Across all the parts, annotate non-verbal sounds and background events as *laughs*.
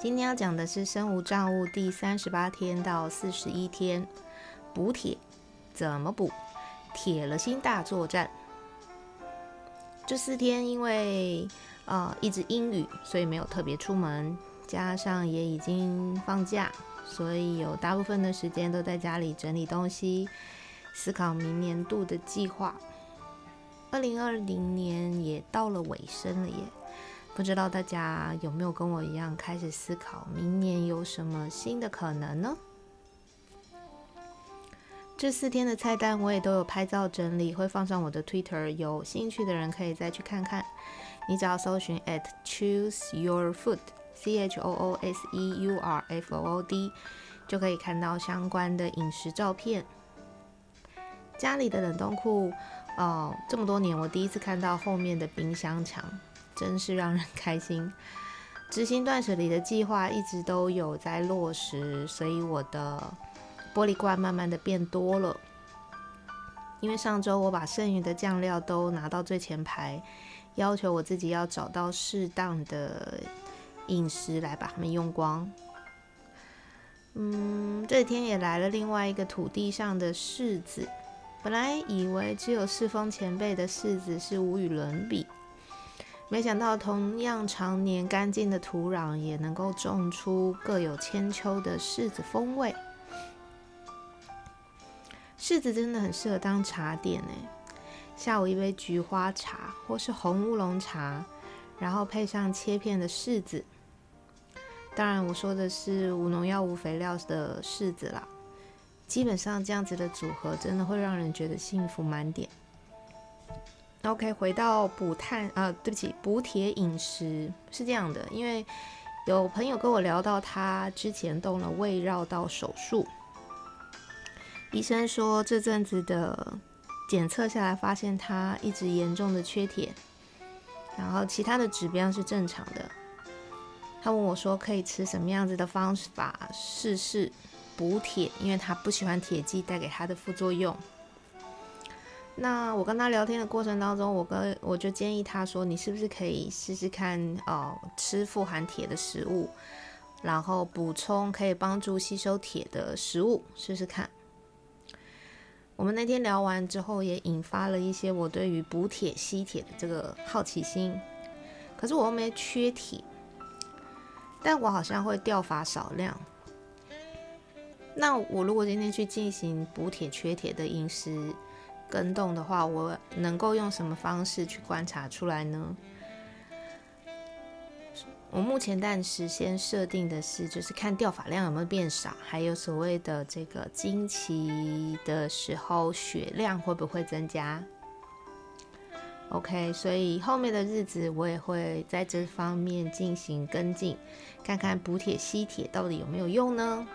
今天要讲的是生无障物第三十八天到四十一天，补铁怎么补？铁了心大作战。这四天因为呃一直阴雨，所以没有特别出门，加上也已经放假，所以有大部分的时间都在家里整理东西，思考明年度的计划。二零二零年也到了尾声了耶。不知道大家有没有跟我一样开始思考明年有什么新的可能呢？这四天的菜单我也都有拍照整理，会放上我的 Twitter，有兴趣的人可以再去看看。你只要搜寻 at choose your food，C H O O S E U R F O O D，就可以看到相关的饮食照片。家里的冷冻库，哦，这么多年我第一次看到后面的冰箱墙。真是让人 *laughs* 开心。执行断舍离的计划一直都有在落实，所以我的玻璃罐慢慢的变多了。因为上周我把剩余的酱料都拿到最前排，要求我自己要找到适当的饮食来把它们用光。嗯，这几天也来了另外一个土地上的柿子，本来以为只有世风前辈的柿子是无与伦比。没想到，同样常年干净的土壤也能够种出各有千秋的柿子风味。柿子真的很适合当茶点呢，下午一杯菊花茶或是红乌龙茶，然后配上切片的柿子。当然，我说的是无农药、无肥料的柿子啦。基本上这样子的组合，真的会让人觉得幸福满点。OK，回到补碳啊，对不起，补铁饮食是这样的，因为有朋友跟我聊到，他之前动了胃绕道手术，医生说这阵子的检测下来，发现他一直严重的缺铁，然后其他的指标是正常的。他问我说，可以吃什么样子的方法试试补铁，因为他不喜欢铁剂带给他的副作用。那我跟他聊天的过程当中，我跟我就建议他说，你是不是可以试试看哦，吃富含铁的食物，然后补充可以帮助吸收铁的食物，试试看。我们那天聊完之后，也引发了一些我对于补铁吸铁的这个好奇心。可是我又没缺铁，但我好像会掉发少量。那我如果今天去进行补铁缺铁的饮食，跟动的话，我能够用什么方式去观察出来呢？我目前暂时先设定的是，就是看掉发量有没有变少，还有所谓的这个经期的时候血量会不会增加。OK，所以后面的日子我也会在这方面进行跟进，看看补铁吸铁到底有没有用呢？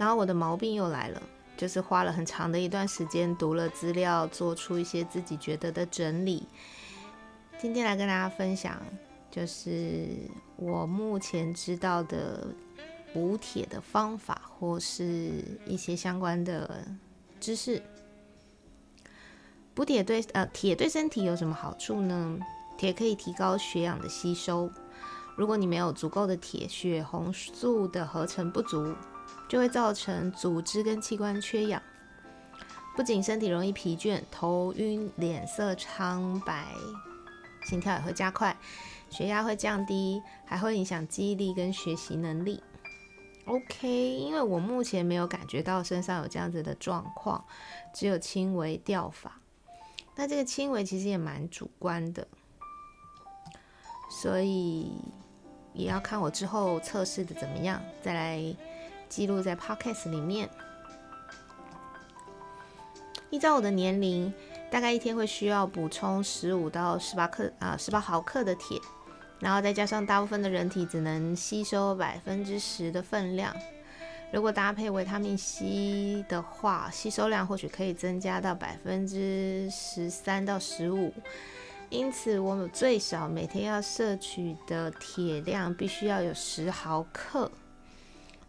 然后我的毛病又来了，就是花了很长的一段时间读了资料，做出一些自己觉得的整理。今天来跟大家分享，就是我目前知道的补铁的方法，或是一些相关的知识。补铁对呃铁对身体有什么好处呢？铁可以提高血氧的吸收。如果你没有足够的铁，血红素的合成不足。就会造成组织跟器官缺氧，不仅身体容易疲倦、头晕、脸色苍白，心跳也会加快，血压会降低，还会影响记忆力跟学习能力。OK，因为我目前没有感觉到身上有这样子的状况，只有轻微掉发。那这个轻微其实也蛮主观的，所以也要看我之后测试的怎么样，再来。记录在 Podcast 里面。依照我的年龄，大概一天会需要补充十五到十八克啊，十八毫克的铁。然后再加上大部分的人体只能吸收百分之十的分量，如果搭配维他命 C 的话，吸收量或许可以增加到百分之十三到十五。因此，我最少每天要摄取的铁量必须要有十毫克，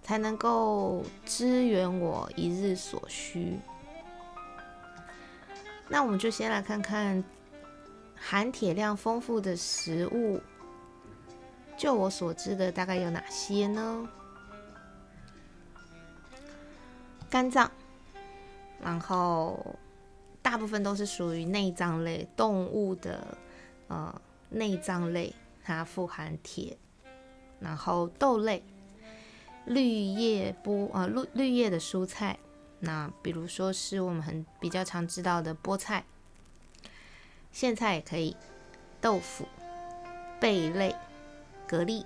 才能够支援我一日所需。那我们就先来看看含铁量丰富的食物。就我所知的，大概有哪些呢？肝脏，然后大部分都是属于内脏类动物的，呃，内脏类它富含铁。然后豆类、绿叶菠呃绿绿叶的蔬菜，那比如说是我们很比较常知道的菠菜、苋菜也可以，豆腐、贝类。蛤蜊、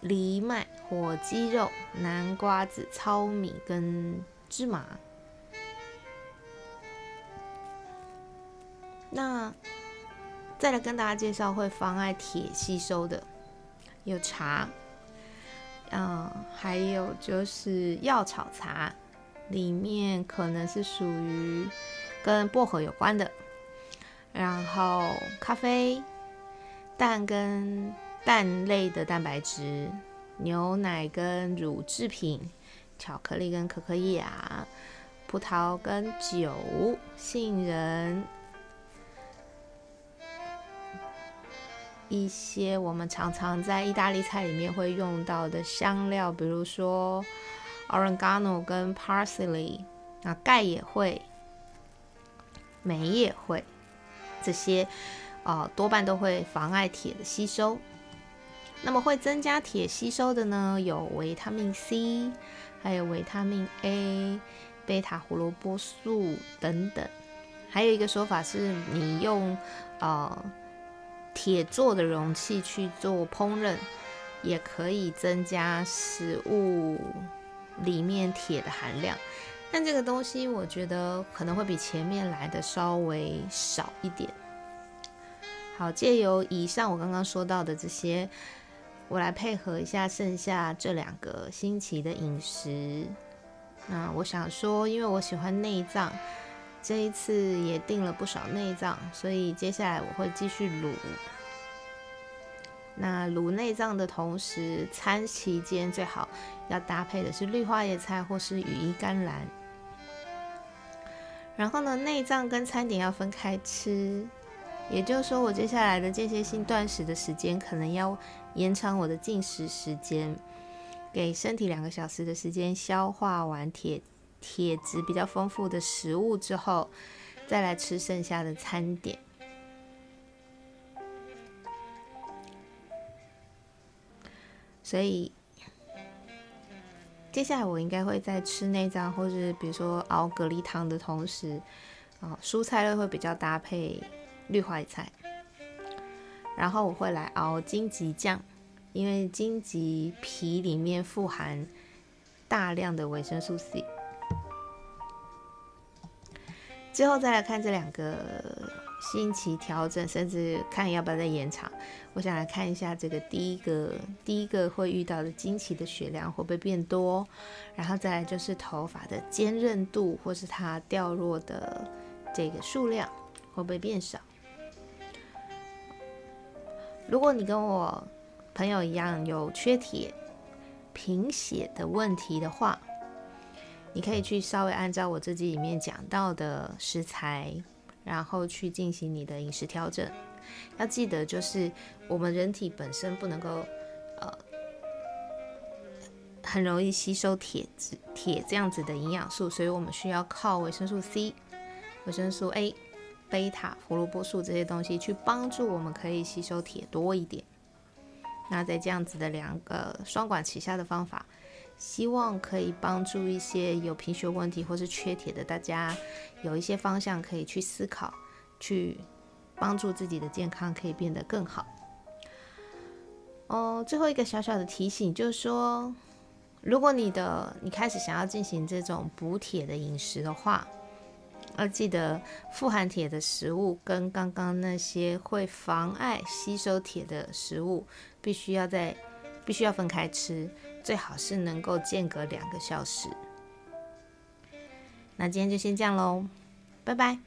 藜麦、火鸡肉、南瓜子、糙米跟芝麻。那再来跟大家介绍会妨碍铁吸收的，有茶，嗯，还有就是药草茶，里面可能是属于跟薄荷有关的，然后咖啡。蛋跟蛋类的蛋白质，牛奶跟乳制品，巧克力跟可可亚，葡萄跟酒，杏仁，一些我们常常在意大利菜里面会用到的香料，比如说 oregano 跟 parsley，那钙也会，镁也会，这些。呃，多半都会妨碍铁的吸收。那么会增加铁吸收的呢，有维他命 C，还有维他命 A、贝塔胡萝卜素等等。还有一个说法是，你用呃铁做的容器去做烹饪，也可以增加食物里面铁的含量。但这个东西，我觉得可能会比前面来的稍微少一点。好，借由以上我刚刚说到的这些，我来配合一下剩下这两个星期的饮食。那我想说，因为我喜欢内脏，这一次也订了不少内脏，所以接下来我会继续卤。那卤内脏的同时，餐期间最好要搭配的是绿花叶菜或是羽衣甘蓝。然后呢，内脏跟餐点要分开吃。也就是说，我接下来的间歇性断食的时间，可能要延长我的进食时间，给身体两个小时的时间消化完铁铁质比较丰富的食物之后，再来吃剩下的餐点。所以，接下来我应该会在吃内脏，或是比如说熬蛤蜊汤的同时，啊，蔬菜类会比较搭配。绿花菜，然后我会来熬荆棘酱，因为荆棘皮里面富含大量的维生素 C。最后再来看这两个星期调整，甚至看要不要再延长。我想来看一下这个第一个第一个会遇到的惊奇的血量会不会变多，然后再来就是头发的坚韧度或是它掉落的这个数量会不会变少。如果你跟我朋友一样有缺铁、贫血的问题的话，你可以去稍微按照我这集里面讲到的食材，然后去进行你的饮食调整。要记得，就是我们人体本身不能够呃很容易吸收铁质、铁这样子的营养素，所以我们需要靠维生素 C、维生素 A。贝塔、胡萝卜素这些东西去帮助我们，可以吸收铁多一点。那在这样子的两个双管齐下的方法，希望可以帮助一些有贫血问题或是缺铁的大家，有一些方向可以去思考，去帮助自己的健康可以变得更好。哦，最后一个小小的提醒就是说，如果你的你开始想要进行这种补铁的饮食的话，要记得富含铁的食物跟刚刚那些会妨碍吸收铁的食物，必须要在必须要分开吃，最好是能够间隔两个小时。那今天就先这样喽，拜拜。